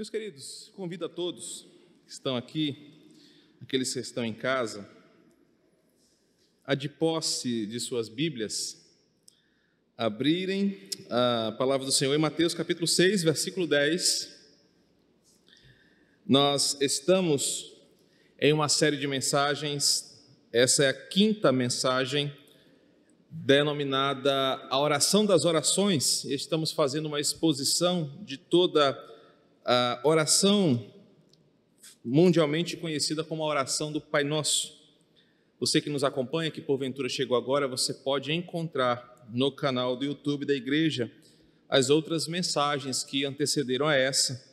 Meus queridos, convido a todos que estão aqui, aqueles que estão em casa, a de posse de suas Bíblias, abrirem a palavra do Senhor em Mateus capítulo 6, versículo 10. Nós estamos em uma série de mensagens, essa é a quinta mensagem denominada a oração das orações. Estamos fazendo uma exposição de toda a oração mundialmente conhecida como a oração do Pai Nosso. Você que nos acompanha, que porventura chegou agora, você pode encontrar no canal do YouTube da igreja as outras mensagens que antecederam a essa,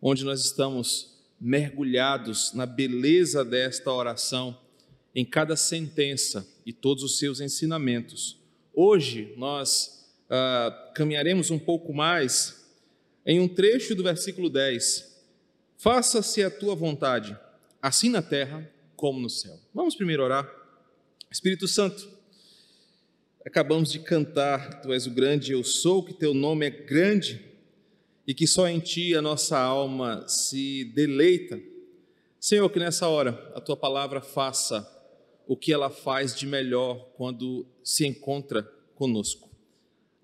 onde nós estamos mergulhados na beleza desta oração em cada sentença e todos os seus ensinamentos. Hoje nós ah, caminharemos um pouco mais em um trecho do versículo 10. Faça-se a tua vontade, assim na terra como no céu. Vamos primeiro orar. Espírito Santo, acabamos de cantar, Tu és o grande eu sou, que Teu nome é grande e que só em Ti a nossa alma se deleita. Senhor, que nessa hora a Tua palavra faça o que ela faz de melhor quando se encontra conosco.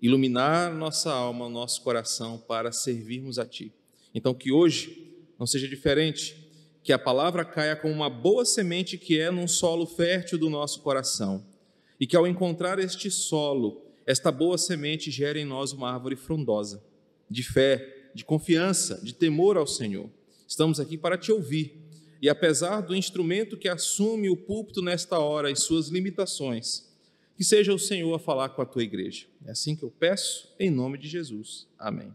Iluminar nossa alma, nosso coração para servirmos a Ti. Então, que hoje não seja diferente, que a palavra caia como uma boa semente que é num solo fértil do nosso coração, e que ao encontrar este solo, esta boa semente gere em nós uma árvore frondosa, de fé, de confiança, de temor ao Senhor. Estamos aqui para te ouvir e apesar do instrumento que assume o púlpito nesta hora e suas limitações, que seja o Senhor a falar com a tua igreja. É assim que eu peço, em nome de Jesus. Amém.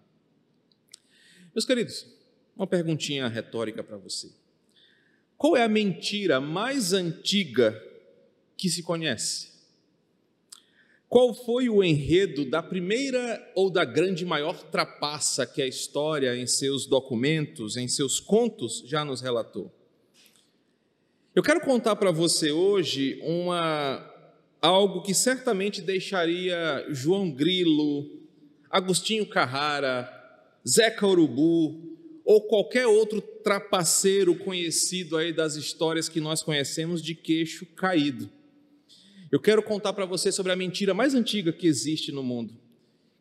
Meus queridos, uma perguntinha retórica para você. Qual é a mentira mais antiga que se conhece? Qual foi o enredo da primeira ou da grande maior trapaça que a história, em seus documentos, em seus contos, já nos relatou? Eu quero contar para você hoje uma algo que certamente deixaria João Grilo, Agostinho Carrara, Zeca Urubu ou qualquer outro trapaceiro conhecido aí das histórias que nós conhecemos de queixo caído. Eu quero contar para você sobre a mentira mais antiga que existe no mundo,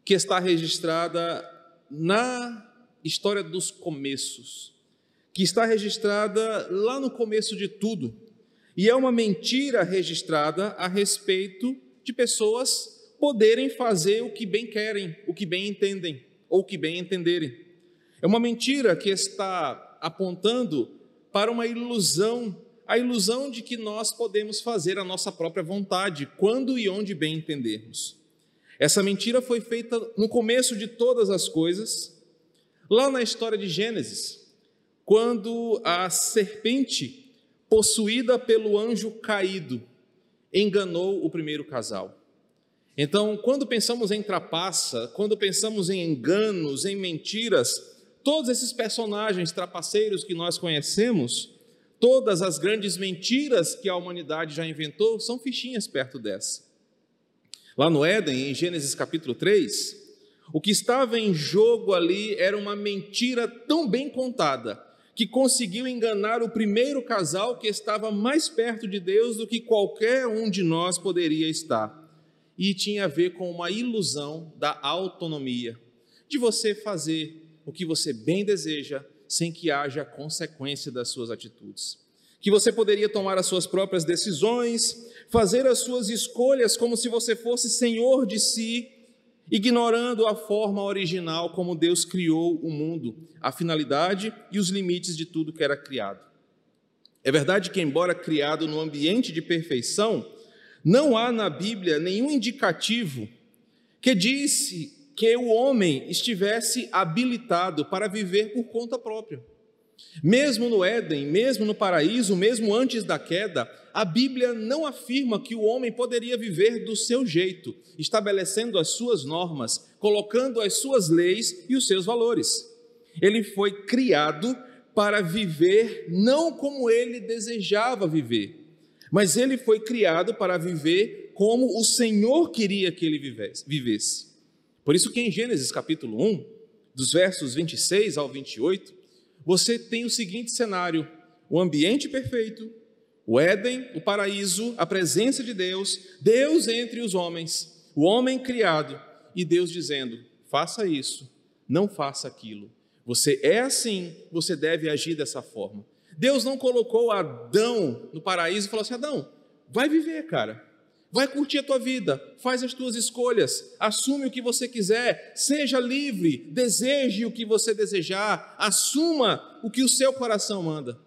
que está registrada na história dos começos que está registrada lá no começo de tudo. E é uma mentira registrada a respeito de pessoas poderem fazer o que bem querem, o que bem entendem, ou o que bem entenderem. É uma mentira que está apontando para uma ilusão, a ilusão de que nós podemos fazer a nossa própria vontade, quando e onde bem entendermos. Essa mentira foi feita no começo de todas as coisas, lá na história de Gênesis quando a serpente, possuída pelo anjo caído, enganou o primeiro casal. Então, quando pensamos em trapaça, quando pensamos em enganos, em mentiras, todos esses personagens trapaceiros que nós conhecemos, todas as grandes mentiras que a humanidade já inventou, são fichinhas perto dessa. Lá no Éden, em Gênesis capítulo 3, o que estava em jogo ali era uma mentira tão bem contada que conseguiu enganar o primeiro casal que estava mais perto de Deus do que qualquer um de nós poderia estar. E tinha a ver com uma ilusão da autonomia, de você fazer o que você bem deseja sem que haja consequência das suas atitudes. Que você poderia tomar as suas próprias decisões, fazer as suas escolhas como se você fosse senhor de si ignorando a forma original como Deus criou o mundo, a finalidade e os limites de tudo que era criado. É verdade que, embora criado no ambiente de perfeição, não há na Bíblia nenhum indicativo que disse que o homem estivesse habilitado para viver por conta própria. Mesmo no Éden, mesmo no paraíso, mesmo antes da queda, a Bíblia não afirma que o homem poderia viver do seu jeito, estabelecendo as suas normas, colocando as suas leis e os seus valores. Ele foi criado para viver não como ele desejava viver, mas ele foi criado para viver como o Senhor queria que ele vivesse. Por isso que em Gênesis capítulo 1, dos versos 26 ao 28, você tem o seguinte cenário: o ambiente perfeito, o Éden, o paraíso, a presença de Deus, Deus entre os homens, o homem criado e Deus dizendo: faça isso, não faça aquilo. Você é assim, você deve agir dessa forma. Deus não colocou Adão no paraíso e falou assim: Adão, vai viver, cara. Vai curtir a tua vida, faz as tuas escolhas, assume o que você quiser, seja livre, deseje o que você desejar, assuma o que o seu coração manda.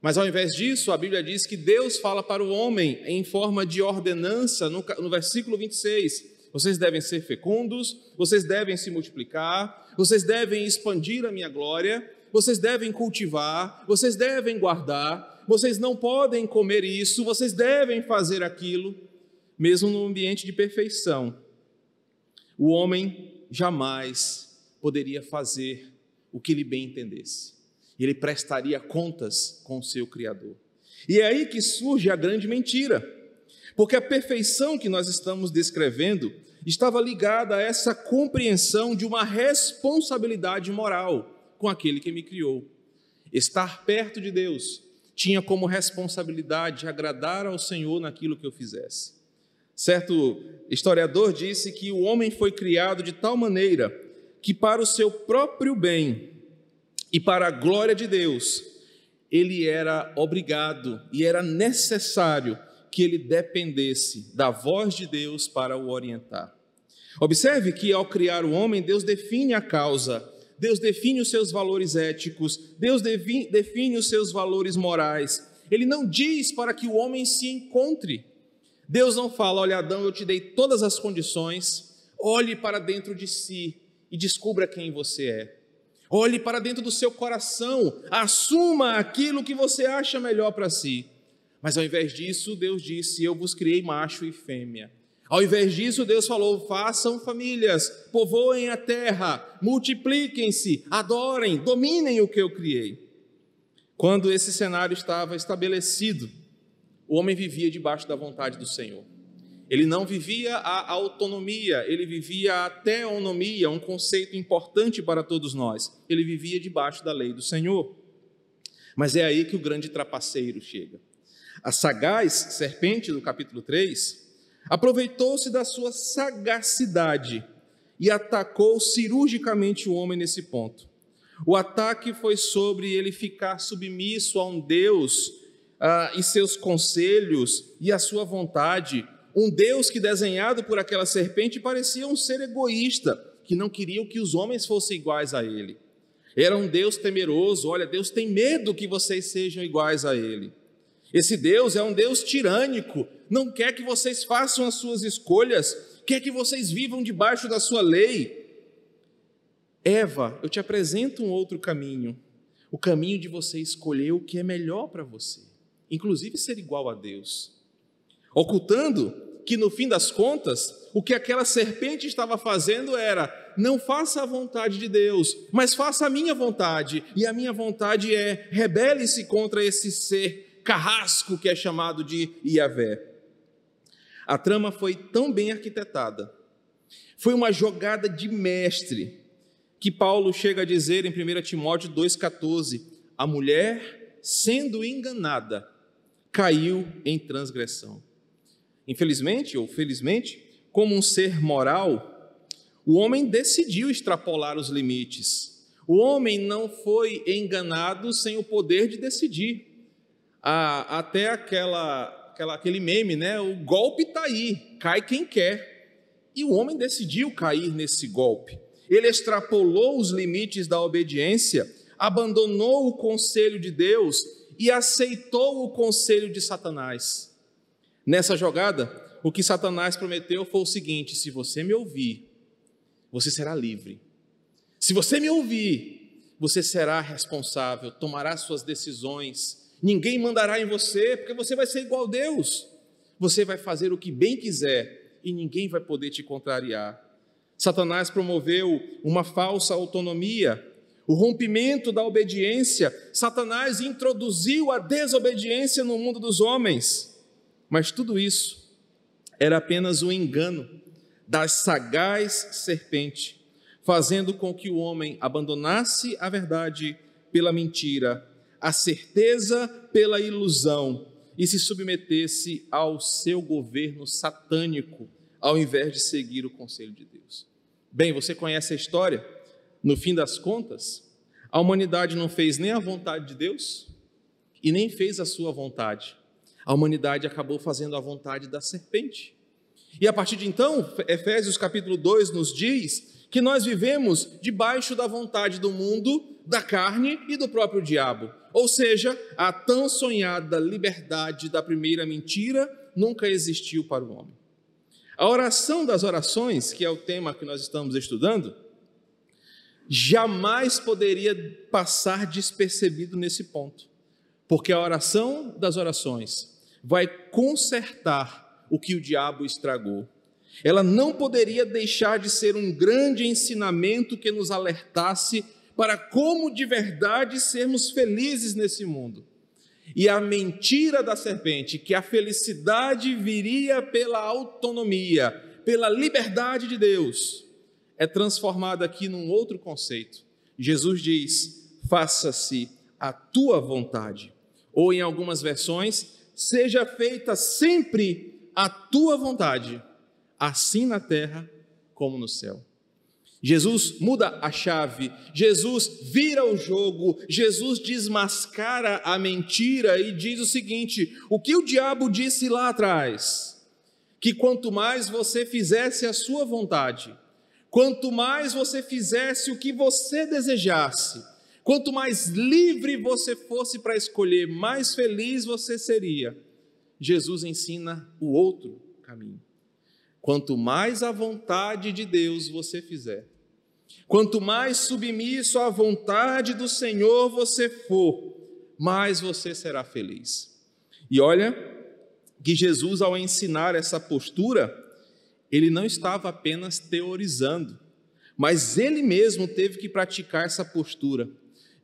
Mas ao invés disso, a Bíblia diz que Deus fala para o homem em forma de ordenança, no, no versículo 26. Vocês devem ser fecundos, vocês devem se multiplicar, vocês devem expandir a minha glória, vocês devem cultivar, vocês devem guardar, vocês não podem comer isso, vocês devem fazer aquilo mesmo no ambiente de perfeição, o homem jamais poderia fazer o que lhe bem entendesse. Ele prestaria contas com o seu Criador. E é aí que surge a grande mentira, porque a perfeição que nós estamos descrevendo estava ligada a essa compreensão de uma responsabilidade moral com aquele que me criou. Estar perto de Deus tinha como responsabilidade agradar ao Senhor naquilo que eu fizesse. Certo historiador disse que o homem foi criado de tal maneira que, para o seu próprio bem e para a glória de Deus, ele era obrigado e era necessário que ele dependesse da voz de Deus para o orientar. Observe que, ao criar o homem, Deus define a causa, Deus define os seus valores éticos, Deus define os seus valores morais. Ele não diz para que o homem se encontre Deus não fala, olha, Adão, eu te dei todas as condições, olhe para dentro de si e descubra quem você é. Olhe para dentro do seu coração, assuma aquilo que você acha melhor para si. Mas ao invés disso, Deus disse: Eu vos criei macho e fêmea. Ao invés disso, Deus falou: façam famílias, povoem a terra, multipliquem-se, adorem, dominem o que eu criei. Quando esse cenário estava estabelecido, o homem vivia debaixo da vontade do Senhor. Ele não vivia a autonomia, ele vivia a teonomia, um conceito importante para todos nós. Ele vivia debaixo da lei do Senhor. Mas é aí que o grande trapaceiro chega. A sagaz serpente do capítulo 3 aproveitou-se da sua sagacidade e atacou cirurgicamente o homem nesse ponto. O ataque foi sobre ele ficar submisso a um Deus ah, e seus conselhos e a sua vontade. Um Deus que, desenhado por aquela serpente, parecia um ser egoísta, que não queria que os homens fossem iguais a ele. Era um Deus temeroso, olha, Deus tem medo que vocês sejam iguais a ele. Esse Deus é um Deus tirânico, não quer que vocês façam as suas escolhas, quer que vocês vivam debaixo da sua lei. Eva, eu te apresento um outro caminho, o caminho de você escolher o que é melhor para você inclusive ser igual a Deus, ocultando que no fim das contas, o que aquela serpente estava fazendo era: não faça a vontade de Deus, mas faça a minha vontade, e a minha vontade é rebele-se contra esse ser carrasco que é chamado de Iavé. A trama foi tão bem arquitetada, foi uma jogada de mestre, que Paulo chega a dizer em 1 Timóteo 2,14: a mulher, sendo enganada, caiu em transgressão. Infelizmente ou felizmente, como um ser moral, o homem decidiu extrapolar os limites. O homem não foi enganado sem o poder de decidir. Ah, até aquela, aquela, aquele meme, né? O golpe está aí, cai quem quer. E o homem decidiu cair nesse golpe. Ele extrapolou os limites da obediência, abandonou o conselho de Deus e aceitou o conselho de Satanás. Nessa jogada, o que Satanás prometeu foi o seguinte: se você me ouvir, você será livre. Se você me ouvir, você será responsável, tomará suas decisões. Ninguém mandará em você, porque você vai ser igual a Deus. Você vai fazer o que bem quiser e ninguém vai poder te contrariar. Satanás promoveu uma falsa autonomia o rompimento da obediência, Satanás introduziu a desobediência no mundo dos homens. Mas tudo isso era apenas um engano da sagaz serpente, fazendo com que o homem abandonasse a verdade pela mentira, a certeza pela ilusão e se submetesse ao seu governo satânico, ao invés de seguir o conselho de Deus. Bem, você conhece a história? No fim das contas, a humanidade não fez nem a vontade de Deus e nem fez a sua vontade. A humanidade acabou fazendo a vontade da serpente. E a partir de então, Efésios capítulo 2 nos diz que nós vivemos debaixo da vontade do mundo, da carne e do próprio diabo. Ou seja, a tão sonhada liberdade da primeira mentira nunca existiu para o homem. A oração das orações, que é o tema que nós estamos estudando, jamais poderia passar despercebido nesse ponto, porque a oração das orações vai consertar o que o diabo estragou. Ela não poderia deixar de ser um grande ensinamento que nos alertasse para como de verdade sermos felizes nesse mundo. E a mentira da serpente, que a felicidade viria pela autonomia, pela liberdade de Deus, é transformada aqui num outro conceito. Jesus diz: faça-se a tua vontade. Ou em algumas versões, seja feita sempre a tua vontade, assim na terra como no céu. Jesus muda a chave, Jesus vira o jogo, Jesus desmascara a mentira e diz o seguinte: o que o diabo disse lá atrás, que quanto mais você fizesse a sua vontade, quanto mais você fizesse o que você desejasse, quanto mais livre você fosse para escolher, mais feliz você seria. Jesus ensina o outro caminho. Quanto mais a vontade de Deus você fizer, Quanto mais submisso à vontade do Senhor você for, mais você será feliz. E olha que Jesus, ao ensinar essa postura, ele não estava apenas teorizando, mas ele mesmo teve que praticar essa postura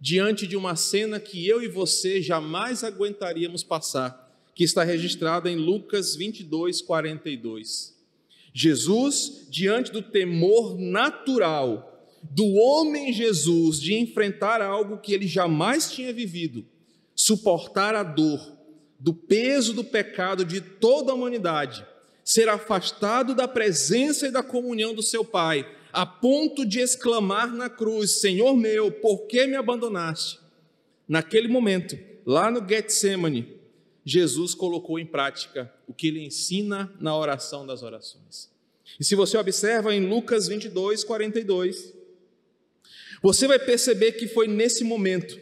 diante de uma cena que eu e você jamais aguentaríamos passar, que está registrada em Lucas 22, 42. Jesus, diante do temor natural do homem Jesus de enfrentar algo que ele jamais tinha vivido, suportar a dor, do peso do pecado de toda a humanidade, ser afastado da presença e da comunhão do seu Pai, a ponto de exclamar na cruz: Senhor meu, por que me abandonaste? Naquele momento, lá no Getsemane, Jesus colocou em prática o que ele ensina na oração das orações. E se você observa em Lucas 22, 42, você vai perceber que foi nesse momento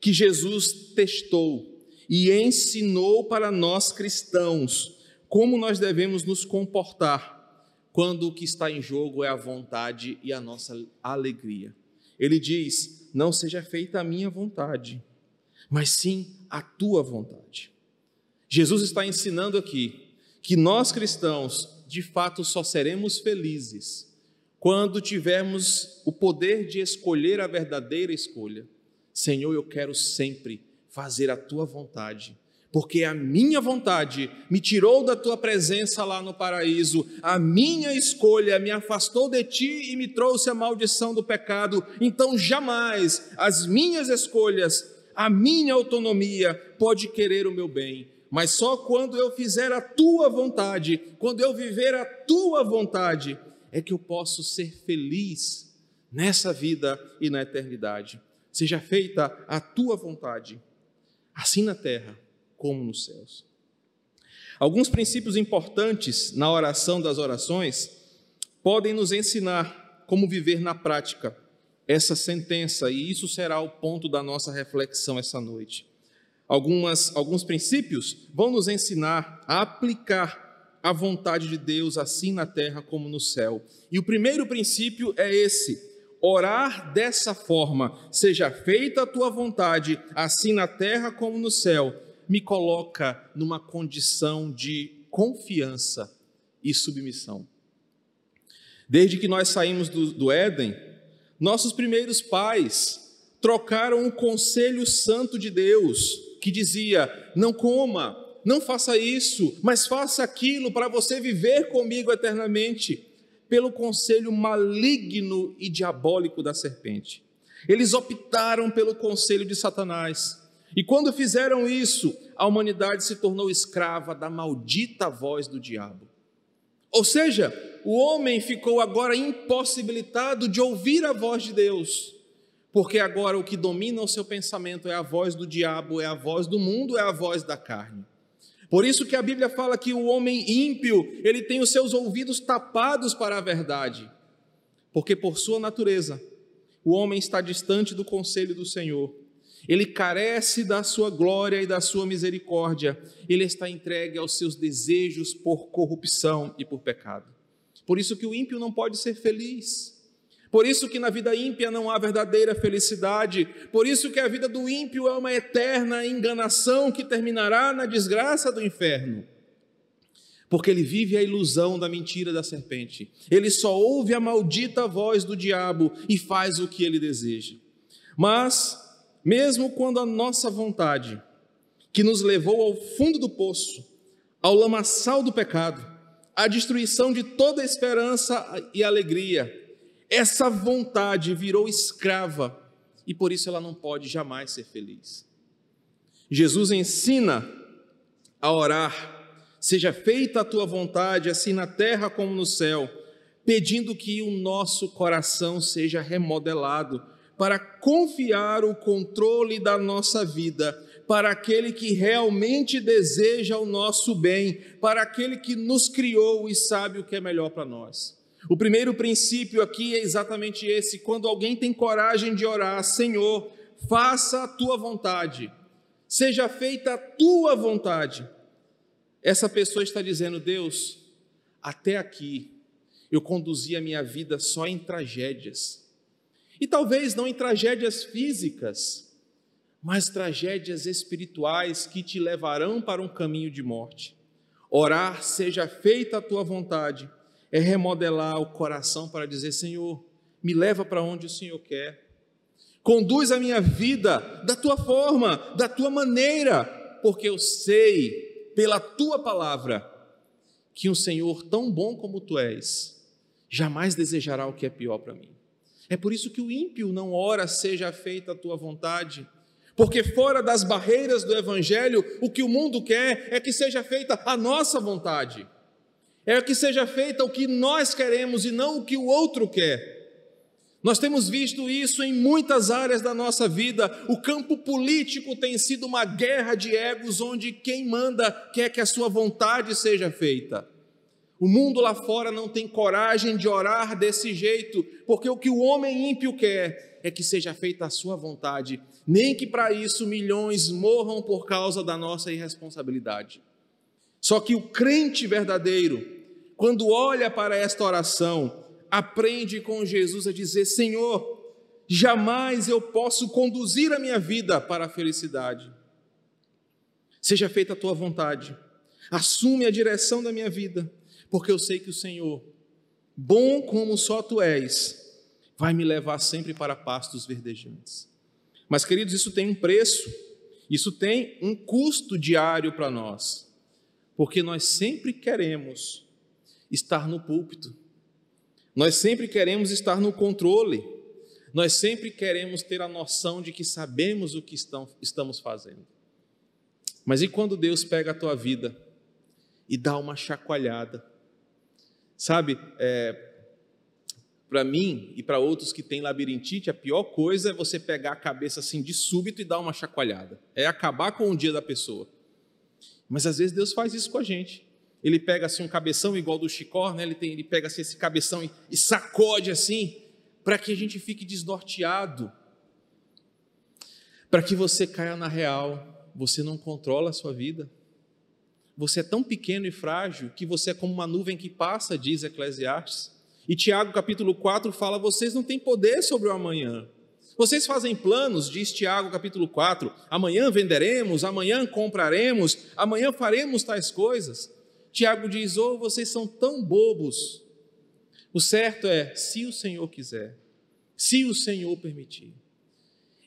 que Jesus testou e ensinou para nós cristãos como nós devemos nos comportar quando o que está em jogo é a vontade e a nossa alegria. Ele diz: Não seja feita a minha vontade, mas sim a tua vontade. Jesus está ensinando aqui que nós cristãos, de fato, só seremos felizes quando tivermos o poder de escolher a verdadeira escolha, Senhor, eu quero sempre fazer a tua vontade, porque a minha vontade me tirou da tua presença lá no paraíso, a minha escolha me afastou de ti e me trouxe a maldição do pecado, então jamais as minhas escolhas, a minha autonomia pode querer o meu bem, mas só quando eu fizer a tua vontade, quando eu viver a tua vontade, é que eu posso ser feliz nessa vida e na eternidade. Seja feita a tua vontade, assim na terra como nos céus. Alguns princípios importantes na oração das orações podem nos ensinar como viver na prática essa sentença, e isso será o ponto da nossa reflexão essa noite. Algumas, alguns princípios vão nos ensinar a aplicar a vontade de Deus, assim na terra como no céu. E o primeiro princípio é esse: orar dessa forma, seja feita a tua vontade, assim na terra como no céu, me coloca numa condição de confiança e submissão. Desde que nós saímos do, do Éden, nossos primeiros pais trocaram o conselho santo de Deus, que dizia: não coma, não faça isso, mas faça aquilo para você viver comigo eternamente, pelo conselho maligno e diabólico da serpente. Eles optaram pelo conselho de Satanás. E quando fizeram isso, a humanidade se tornou escrava da maldita voz do diabo. Ou seja, o homem ficou agora impossibilitado de ouvir a voz de Deus, porque agora o que domina o seu pensamento é a voz do diabo, é a voz do mundo, é a voz da carne. Por isso que a Bíblia fala que o homem ímpio, ele tem os seus ouvidos tapados para a verdade, porque por sua natureza, o homem está distante do conselho do Senhor. Ele carece da sua glória e da sua misericórdia. Ele está entregue aos seus desejos por corrupção e por pecado. Por isso que o ímpio não pode ser feliz. Por isso que na vida ímpia não há verdadeira felicidade. Por isso que a vida do ímpio é uma eterna enganação que terminará na desgraça do inferno. Porque ele vive a ilusão da mentira da serpente. Ele só ouve a maldita voz do diabo e faz o que ele deseja. Mas, mesmo quando a nossa vontade, que nos levou ao fundo do poço, ao lamaçal do pecado, à destruição de toda esperança e alegria, essa vontade virou escrava e por isso ela não pode jamais ser feliz. Jesus ensina a orar: seja feita a tua vontade, assim na terra como no céu, pedindo que o nosso coração seja remodelado para confiar o controle da nossa vida para aquele que realmente deseja o nosso bem, para aquele que nos criou e sabe o que é melhor para nós. O primeiro princípio aqui é exatamente esse: quando alguém tem coragem de orar, Senhor, faça a tua vontade, seja feita a tua vontade. Essa pessoa está dizendo, Deus, até aqui eu conduzi a minha vida só em tragédias. E talvez não em tragédias físicas, mas tragédias espirituais que te levarão para um caminho de morte. Orar, seja feita a tua vontade é remodelar o coração para dizer: Senhor, me leva para onde o Senhor quer. Conduz a minha vida da tua forma, da tua maneira, porque eu sei, pela tua palavra, que um Senhor tão bom como tu és, jamais desejará o que é pior para mim. É por isso que o ímpio não ora, seja feita a tua vontade, porque fora das barreiras do Evangelho, o que o mundo quer é que seja feita a nossa vontade é que seja feita o que nós queremos e não o que o outro quer. Nós temos visto isso em muitas áreas da nossa vida. O campo político tem sido uma guerra de egos onde quem manda quer que a sua vontade seja feita. O mundo lá fora não tem coragem de orar desse jeito, porque o que o homem ímpio quer é que seja feita a sua vontade, nem que para isso milhões morram por causa da nossa irresponsabilidade. Só que o crente verdadeiro, quando olha para esta oração, aprende com Jesus a dizer: Senhor, jamais eu posso conduzir a minha vida para a felicidade. Seja feita a tua vontade, assume a direção da minha vida, porque eu sei que o Senhor, bom como só tu és, vai me levar sempre para pastos verdejantes. Mas, queridos, isso tem um preço, isso tem um custo diário para nós, porque nós sempre queremos estar no púlpito. Nós sempre queremos estar no controle. Nós sempre queremos ter a noção de que sabemos o que estamos fazendo. Mas e quando Deus pega a tua vida e dá uma chacoalhada? Sabe, é, para mim e para outros que têm labirintite, a pior coisa é você pegar a cabeça assim de súbito e dar uma chacoalhada. É acabar com o dia da pessoa. Mas às vezes Deus faz isso com a gente. Ele pega assim um cabeção igual do Chicó, né? ele, tem, ele pega assim, esse cabeção e, e sacode assim, para que a gente fique desnorteado, para que você caia na real. Você não controla a sua vida. Você é tão pequeno e frágil que você é como uma nuvem que passa, diz Eclesiastes. E Tiago capítulo 4 fala: vocês não têm poder sobre o amanhã. Vocês fazem planos, diz Tiago capítulo 4, amanhã venderemos, amanhã compraremos, amanhã faremos tais coisas. Tiago diz: ou oh, vocês são tão bobos. O certo é, se o Senhor quiser, se o Senhor permitir.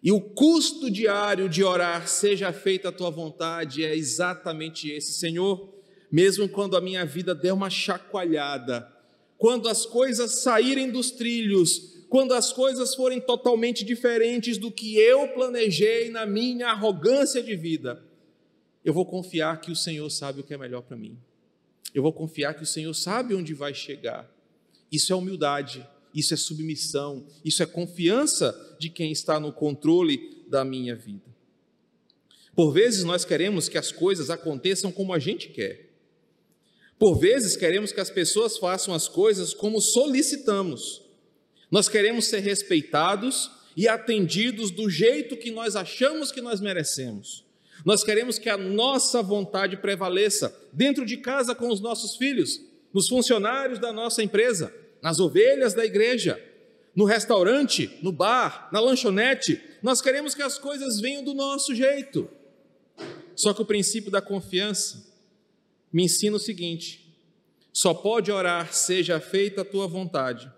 E o custo diário de orar, seja feita a tua vontade, é exatamente esse, Senhor. Mesmo quando a minha vida der uma chacoalhada, quando as coisas saírem dos trilhos, quando as coisas forem totalmente diferentes do que eu planejei na minha arrogância de vida, eu vou confiar que o Senhor sabe o que é melhor para mim. Eu vou confiar que o Senhor sabe onde vai chegar. Isso é humildade, isso é submissão, isso é confiança de quem está no controle da minha vida. Por vezes nós queremos que as coisas aconteçam como a gente quer. Por vezes queremos que as pessoas façam as coisas como solicitamos. Nós queremos ser respeitados e atendidos do jeito que nós achamos que nós merecemos. Nós queremos que a nossa vontade prevaleça dentro de casa com os nossos filhos, nos funcionários da nossa empresa, nas ovelhas da igreja, no restaurante, no bar, na lanchonete. Nós queremos que as coisas venham do nosso jeito. Só que o princípio da confiança me ensina o seguinte: só pode orar, seja feita a tua vontade,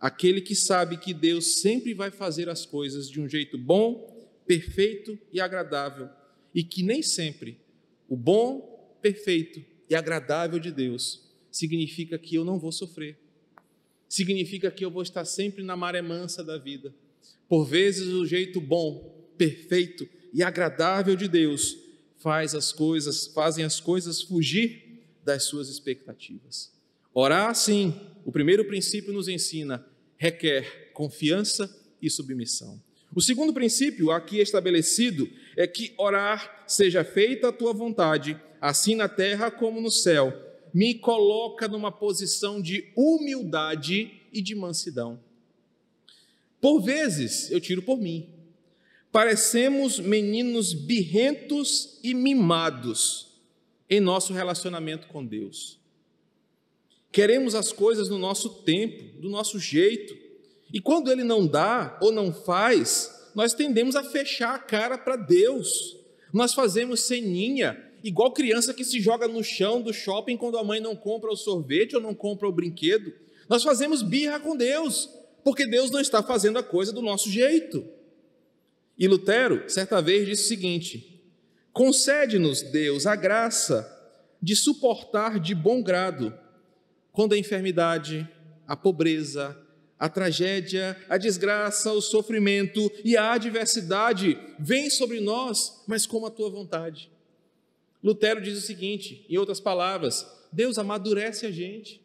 aquele que sabe que Deus sempre vai fazer as coisas de um jeito bom, perfeito e agradável, e que nem sempre o bom, perfeito e agradável de Deus significa que eu não vou sofrer, significa que eu vou estar sempre na maré mansa da vida. Por vezes, o jeito bom, perfeito e agradável de Deus faz as coisas, fazem as coisas fugir das suas expectativas. Orar, sim, o primeiro princípio nos ensina, requer confiança e submissão. O segundo princípio aqui estabelecido é que orar seja feita a tua vontade, assim na terra como no céu, me coloca numa posição de humildade e de mansidão. Por vezes, eu tiro por mim, parecemos meninos birrentos e mimados em nosso relacionamento com Deus. Queremos as coisas no nosso tempo, do nosso jeito, e quando Ele não dá ou não faz, nós tendemos a fechar a cara para Deus. Nós fazemos ceninha, igual criança que se joga no chão do shopping quando a mãe não compra o sorvete ou não compra o brinquedo. Nós fazemos birra com Deus, porque Deus não está fazendo a coisa do nosso jeito. E Lutero, certa vez, disse o seguinte: Concede-nos, Deus, a graça de suportar de bom grado quando a enfermidade, a pobreza, a tragédia, a desgraça, o sofrimento e a adversidade vêm sobre nós, mas como a tua vontade. Lutero diz o seguinte, em outras palavras: Deus amadurece a gente.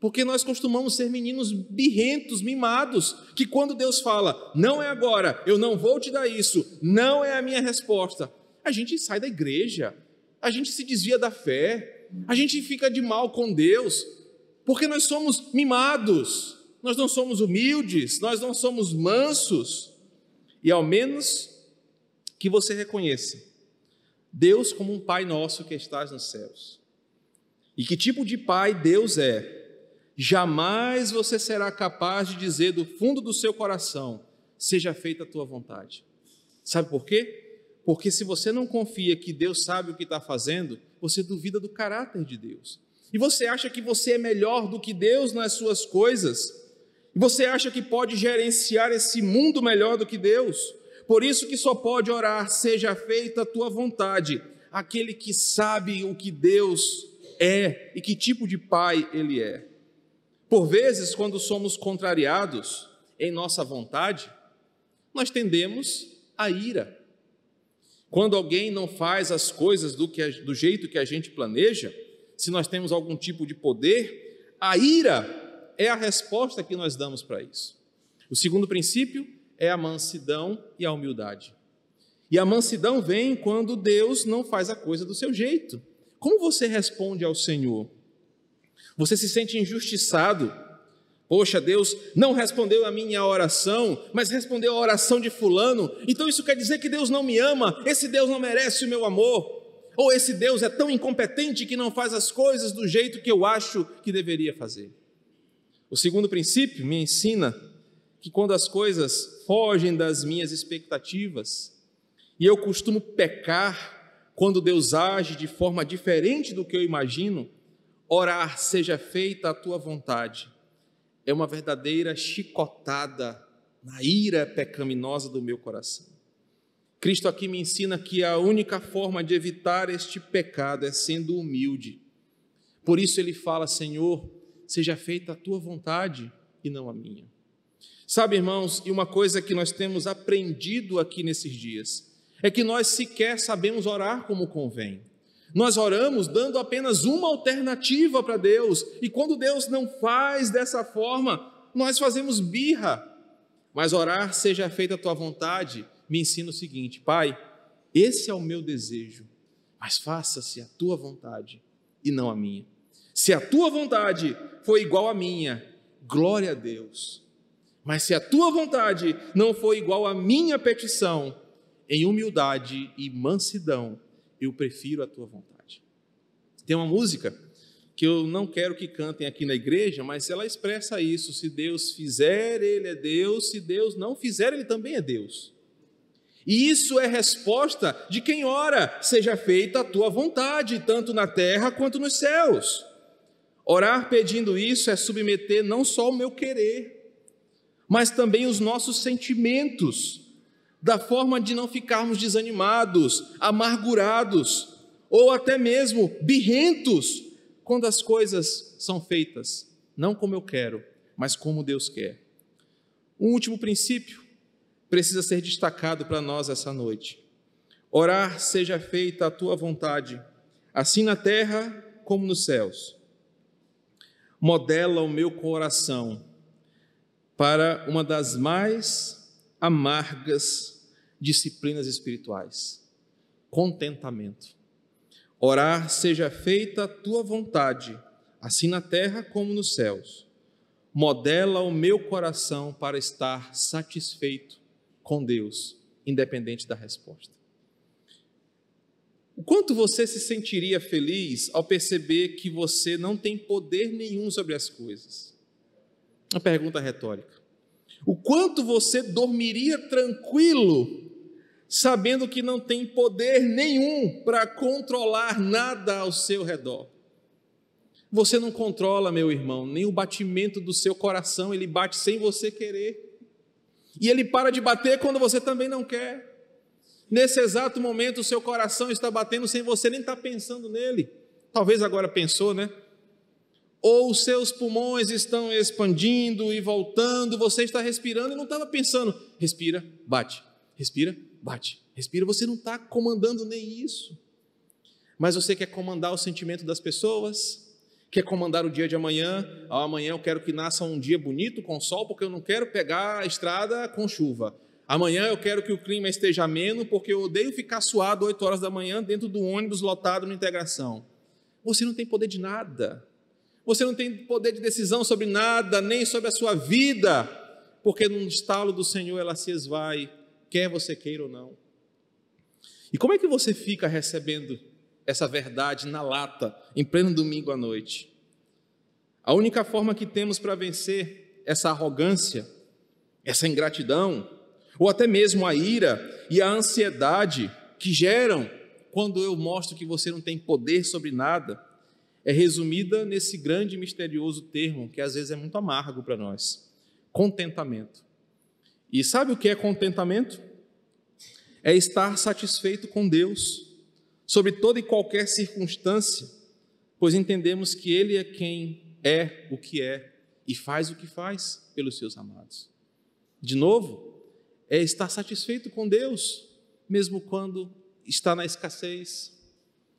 Porque nós costumamos ser meninos birrentos, mimados, que quando Deus fala, não é agora, eu não vou te dar isso, não é a minha resposta, a gente sai da igreja, a gente se desvia da fé, a gente fica de mal com Deus, porque nós somos mimados, nós não somos humildes, nós não somos mansos, e ao menos que você reconheça Deus como um Pai nosso que estás nos céus. E que tipo de Pai Deus é? jamais você será capaz de dizer do fundo do seu coração: seja feita a tua vontade. Sabe por quê? Porque se você não confia que Deus sabe o que está fazendo, você duvida do caráter de Deus. E você acha que você é melhor do que Deus nas suas coisas. E você acha que pode gerenciar esse mundo melhor do que Deus. Por isso que só pode orar, seja feita a tua vontade. Aquele que sabe o que Deus é e que tipo de pai ele é. Por vezes, quando somos contrariados em nossa vontade, nós tendemos à ira. Quando alguém não faz as coisas do, que, do jeito que a gente planeja, se nós temos algum tipo de poder, a ira é a resposta que nós damos para isso. O segundo princípio é a mansidão e a humildade. E a mansidão vem quando Deus não faz a coisa do seu jeito. Como você responde ao Senhor? Você se sente injustiçado. Poxa, Deus não respondeu a minha oração, mas respondeu a oração de Fulano. Então isso quer dizer que Deus não me ama, esse Deus não merece o meu amor. Ou esse Deus é tão incompetente que não faz as coisas do jeito que eu acho que deveria fazer. O segundo princípio me ensina que quando as coisas fogem das minhas expectativas, e eu costumo pecar quando Deus age de forma diferente do que eu imagino, orar, seja feita a tua vontade, é uma verdadeira chicotada na ira pecaminosa do meu coração. Cristo aqui me ensina que a única forma de evitar este pecado é sendo humilde. Por isso ele fala: Senhor, seja feita a tua vontade e não a minha. Sabe, irmãos, e uma coisa que nós temos aprendido aqui nesses dias é que nós sequer sabemos orar como convém. Nós oramos dando apenas uma alternativa para Deus, e quando Deus não faz dessa forma, nós fazemos birra. Mas orar, seja feita a tua vontade, me ensina o seguinte: Pai, esse é o meu desejo, mas faça-se a tua vontade e não a minha. Se a tua vontade for igual à minha, glória a Deus. Mas se a tua vontade não for igual à minha petição, em humildade e mansidão, eu prefiro a tua vontade. Tem uma música que eu não quero que cantem aqui na igreja, mas ela expressa isso: se Deus fizer, Ele é Deus, se Deus não fizer, Ele também é Deus. E isso é resposta de quem ora, seja feita a tua vontade, tanto na terra quanto nos céus. Orar pedindo isso é submeter não só o meu querer, mas também os nossos sentimentos, da forma de não ficarmos desanimados, amargurados, ou até mesmo birrentos, quando as coisas são feitas, não como eu quero, mas como Deus quer. Um último princípio precisa ser destacado para nós essa noite. Orar seja feita a tua vontade, assim na terra como nos céus. Modela o meu coração para uma das mais amargas disciplinas espirituais: contentamento. Orar seja feita a tua vontade, assim na terra como nos céus. Modela o meu coração para estar satisfeito com Deus, independente da resposta. O quanto você se sentiria feliz ao perceber que você não tem poder nenhum sobre as coisas? Uma pergunta retórica. O quanto você dormiria tranquilo sabendo que não tem poder nenhum para controlar nada ao seu redor? Você não controla, meu irmão, nem o batimento do seu coração, ele bate sem você querer. E ele para de bater quando você também não quer. Nesse exato momento, o seu coração está batendo sem você nem estar tá pensando nele. Talvez agora pensou, né? Ou os seus pulmões estão expandindo e voltando, você está respirando e não estava pensando. Respira, bate. Respira, bate. Respira, você não está comandando nem isso. Mas você quer comandar o sentimento das pessoas, quer comandar o dia de amanhã. Ah, amanhã eu quero que nasça um dia bonito com sol, porque eu não quero pegar a estrada com chuva. Amanhã eu quero que o clima esteja ameno, porque eu odeio ficar suado 8 horas da manhã dentro do ônibus lotado na integração. Você não tem poder de nada. Você não tem poder de decisão sobre nada, nem sobre a sua vida, porque no estalo do Senhor ela se esvai, quer você queira ou não. E como é que você fica recebendo essa verdade na lata, em pleno domingo à noite. A única forma que temos para vencer essa arrogância, essa ingratidão, ou até mesmo a ira e a ansiedade que geram quando eu mostro que você não tem poder sobre nada, é resumida nesse grande e misterioso termo que às vezes é muito amargo para nós: contentamento. E sabe o que é contentamento? É estar satisfeito com Deus sobre toda e qualquer circunstância, pois entendemos que Ele é quem é o que é e faz o que faz pelos seus amados. De novo, é estar satisfeito com Deus, mesmo quando está na escassez,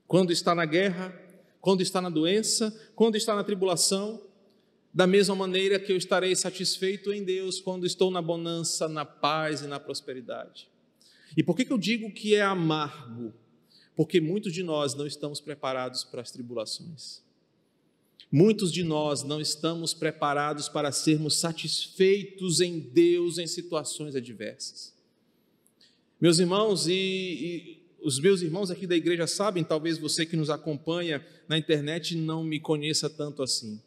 quando está na guerra, quando está na doença, quando está na tribulação, da mesma maneira que eu estarei satisfeito em Deus quando estou na bonança, na paz e na prosperidade. E por que, que eu digo que é amargo? porque muitos de nós não estamos preparados para as tribulações. Muitos de nós não estamos preparados para sermos satisfeitos em Deus em situações adversas. Meus irmãos, e, e, os meus irmãos aqui da igreja sabem, talvez você que nos acompanha na internet não me conheça tanto assim.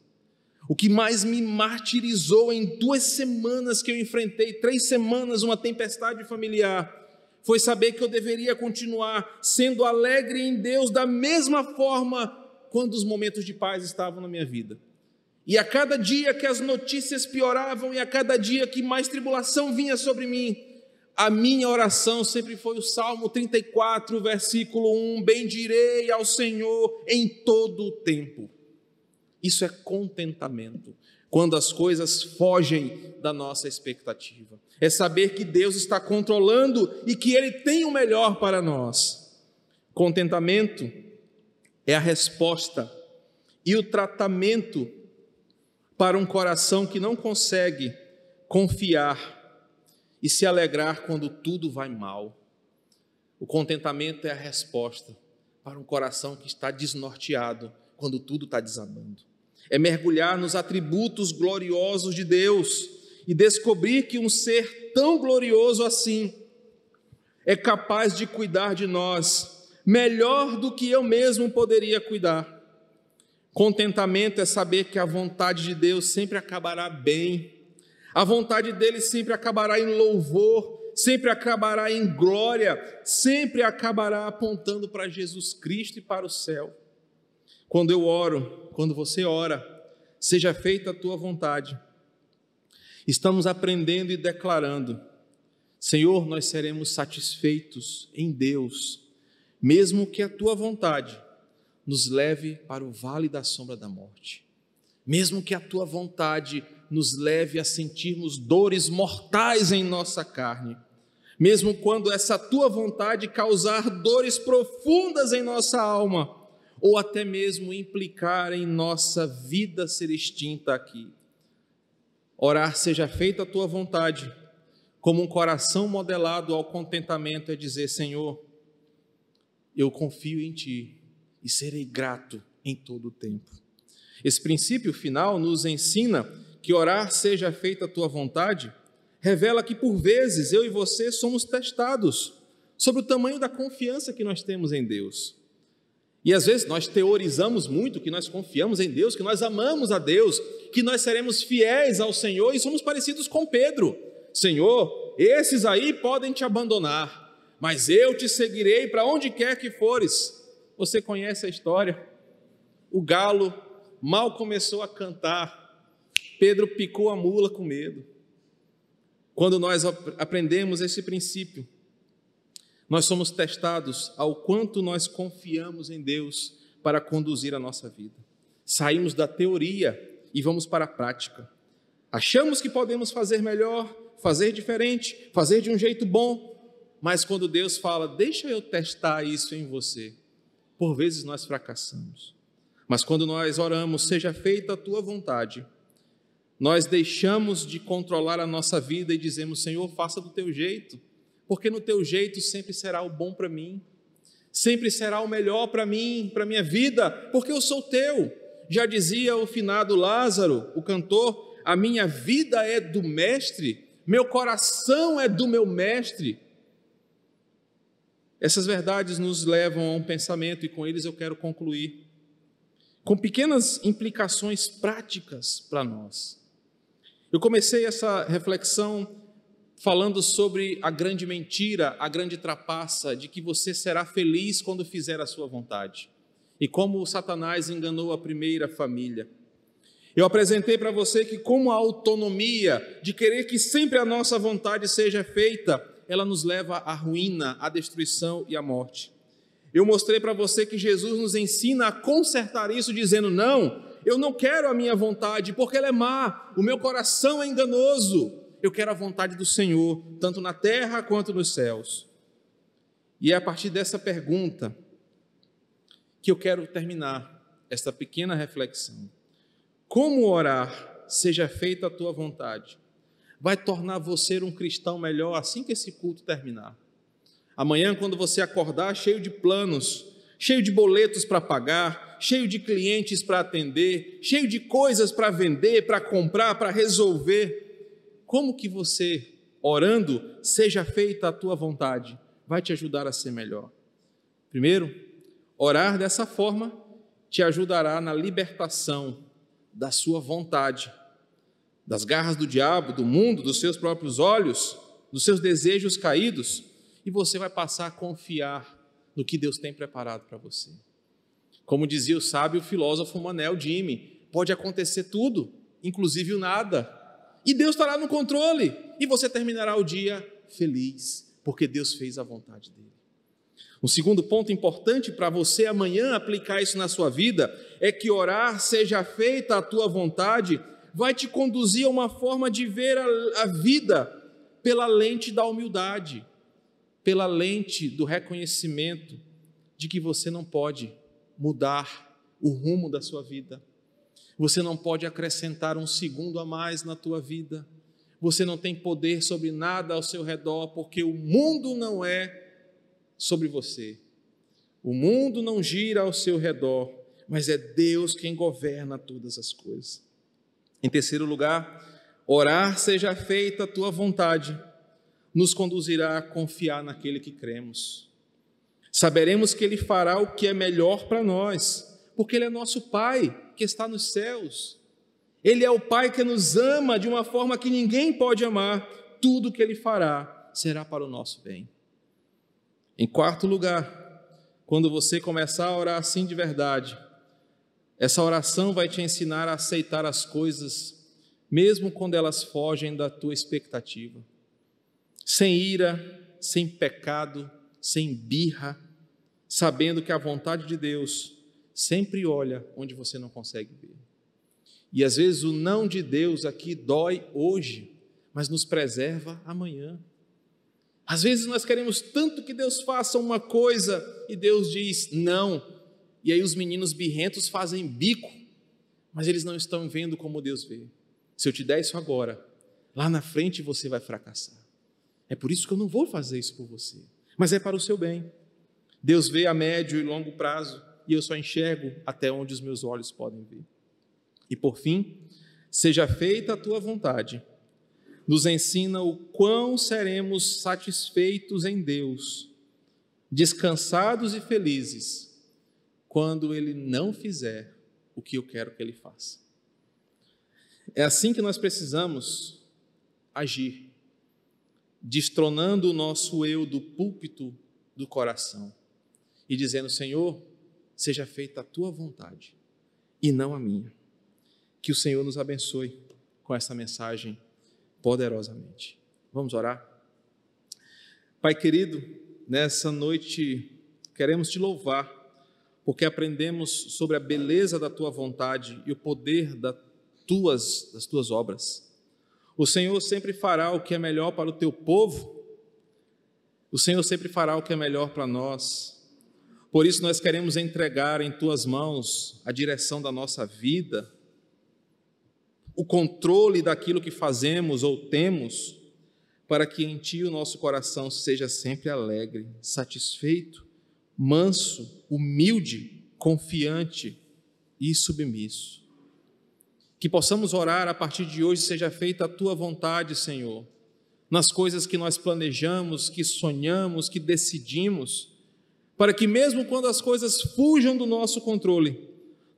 O que mais me martirizou em duas semanas que eu enfrentei, três semanas, uma tempestade familiar, foi saber que eu deveria continuar sendo alegre em Deus da mesma forma quando os momentos de paz estavam na minha vida. E a cada dia que as notícias pioravam e a cada dia que mais tribulação vinha sobre mim, a minha oração sempre foi o Salmo 34, versículo 1: Bendirei ao Senhor em todo o tempo. Isso é contentamento. quando as coisas fogem da nossa expectativa. É saber que Deus está controlando e que Ele tem o melhor para nós. Contentamento é a resposta e o tratamento para um coração que não consegue confiar e se alegrar quando tudo vai mal. O contentamento é a resposta para um coração que está desnorteado quando tudo está desabando. É mergulhar nos atributos gloriosos de Deus e descobrir que um ser tão glorioso assim é capaz de cuidar de nós melhor do que eu mesmo poderia cuidar. Contentamento é saber que a vontade de Deus sempre acabará bem, a vontade dele sempre acabará em louvor, sempre acabará em glória, sempre acabará apontando para Jesus Cristo e para o céu. Quando eu oro, quando você ora, seja feita a tua vontade. Estamos aprendendo e declarando: Senhor, nós seremos satisfeitos em Deus, mesmo que a tua vontade nos leve para o vale da sombra da morte, mesmo que a tua vontade nos leve a sentirmos dores mortais em nossa carne, mesmo quando essa tua vontade causar dores profundas em nossa alma, ou até mesmo implicar em nossa vida ser extinta aqui. Orar seja feita a tua vontade, como um coração modelado ao contentamento é dizer: Senhor, eu confio em ti e serei grato em todo o tempo. Esse princípio final nos ensina que orar seja feita a tua vontade, revela que por vezes eu e você somos testados sobre o tamanho da confiança que nós temos em Deus. E às vezes nós teorizamos muito que nós confiamos em Deus, que nós amamos a Deus, que nós seremos fiéis ao Senhor e somos parecidos com Pedro. Senhor, esses aí podem te abandonar, mas eu te seguirei para onde quer que fores. Você conhece a história? O galo mal começou a cantar, Pedro picou a mula com medo. Quando nós aprendemos esse princípio, nós somos testados ao quanto nós confiamos em Deus para conduzir a nossa vida. Saímos da teoria e vamos para a prática. Achamos que podemos fazer melhor, fazer diferente, fazer de um jeito bom, mas quando Deus fala, deixa eu testar isso em você, por vezes nós fracassamos. Mas quando nós oramos, seja feita a tua vontade, nós deixamos de controlar a nossa vida e dizemos: Senhor, faça do teu jeito, porque no teu jeito sempre será o bom para mim, sempre será o melhor para mim, para minha vida, porque eu sou teu. Já dizia o finado Lázaro, o cantor: A minha vida é do Mestre, meu coração é do meu Mestre. Essas verdades nos levam a um pensamento, e com eles eu quero concluir, com pequenas implicações práticas para nós. Eu comecei essa reflexão falando sobre a grande mentira, a grande trapaça de que você será feliz quando fizer a sua vontade. E como Satanás enganou a primeira família. Eu apresentei para você que, como a autonomia de querer que sempre a nossa vontade seja feita, ela nos leva à ruína, à destruição e à morte. Eu mostrei para você que Jesus nos ensina a consertar isso, dizendo: não, eu não quero a minha vontade, porque ela é má, o meu coração é enganoso. Eu quero a vontade do Senhor, tanto na terra quanto nos céus. E é a partir dessa pergunta que eu quero terminar esta pequena reflexão. Como orar, seja feita a tua vontade, vai tornar você um cristão melhor assim que esse culto terminar. Amanhã, quando você acordar cheio de planos, cheio de boletos para pagar, cheio de clientes para atender, cheio de coisas para vender, para comprar, para resolver. Como que você, orando, seja feita a tua vontade, vai te ajudar a ser melhor? Primeiro, orar dessa forma te ajudará na libertação da sua vontade, das garras do diabo, do mundo, dos seus próprios olhos, dos seus desejos caídos, e você vai passar a confiar no que Deus tem preparado para você. Como dizia o sábio filósofo Manel Jimmy, pode acontecer tudo, inclusive o nada. E Deus estará no controle. E você terminará o dia feliz, porque Deus fez a vontade dele. Um segundo ponto importante para você amanhã aplicar isso na sua vida é que orar seja feita a tua vontade vai te conduzir a uma forma de ver a, a vida pela lente da humildade, pela lente do reconhecimento de que você não pode mudar o rumo da sua vida. Você não pode acrescentar um segundo a mais na tua vida. Você não tem poder sobre nada ao seu redor, porque o mundo não é sobre você. O mundo não gira ao seu redor, mas é Deus quem governa todas as coisas. Em terceiro lugar, orar seja feita a tua vontade, nos conduzirá a confiar naquele que cremos. Saberemos que Ele fará o que é melhor para nós, porque Ele é nosso Pai que está nos céus. Ele é o Pai que nos ama de uma forma que ninguém pode amar. Tudo que Ele fará será para o nosso bem. Em quarto lugar, quando você começar a orar assim de verdade, essa oração vai te ensinar a aceitar as coisas, mesmo quando elas fogem da tua expectativa. Sem ira, sem pecado, sem birra, sabendo que a vontade de Deus sempre olha onde você não consegue ver. E às vezes o não de Deus aqui dói hoje, mas nos preserva amanhã. Às vezes nós queremos tanto que Deus faça uma coisa e Deus diz não. E aí os meninos birrentos fazem bico, mas eles não estão vendo como Deus vê. Se eu te der isso agora, lá na frente você vai fracassar. É por isso que eu não vou fazer isso por você, mas é para o seu bem. Deus vê a médio e longo prazo e eu só enxergo até onde os meus olhos podem ver. E por fim, seja feita a tua vontade. Nos ensina o quão seremos satisfeitos em Deus, descansados e felizes, quando Ele não fizer o que eu quero que Ele faça. É assim que nós precisamos agir, destronando o nosso eu do púlpito do coração e dizendo: Senhor, seja feita a tua vontade e não a minha. Que o Senhor nos abençoe com essa mensagem poderosamente. Vamos orar? Pai querido, nessa noite queremos te louvar, porque aprendemos sobre a beleza da tua vontade e o poder das tuas, das tuas obras. O Senhor sempre fará o que é melhor para o teu povo, o Senhor sempre fará o que é melhor para nós. Por isso, nós queremos entregar em tuas mãos a direção da nossa vida, o controle daquilo que fazemos ou temos, para que em ti o nosso coração seja sempre alegre, satisfeito, manso, humilde, confiante e submisso. Que possamos orar a partir de hoje, seja feita a tua vontade, Senhor, nas coisas que nós planejamos, que sonhamos, que decidimos para que, mesmo quando as coisas fujam do nosso controle,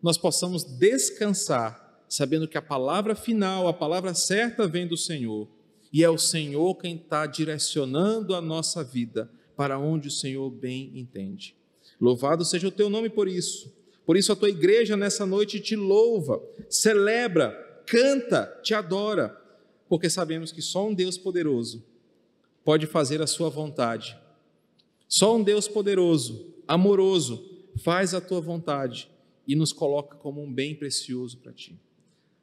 nós possamos descansar, sabendo que a palavra final, a palavra certa vem do Senhor, e é o Senhor quem está direcionando a nossa vida para onde o Senhor bem entende. Louvado seja o teu nome por isso. Por isso a tua igreja nessa noite te louva, celebra, canta, te adora, porque sabemos que só um Deus poderoso pode fazer a sua vontade só um Deus poderoso, amoroso, faz a tua vontade e nos coloca como um bem precioso para ti.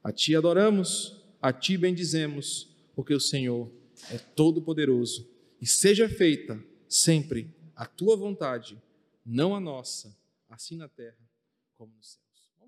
A ti adoramos, a ti bendizemos, porque o Senhor é todo-poderoso. E seja feita sempre a tua vontade, não a nossa, assim na terra como no céu.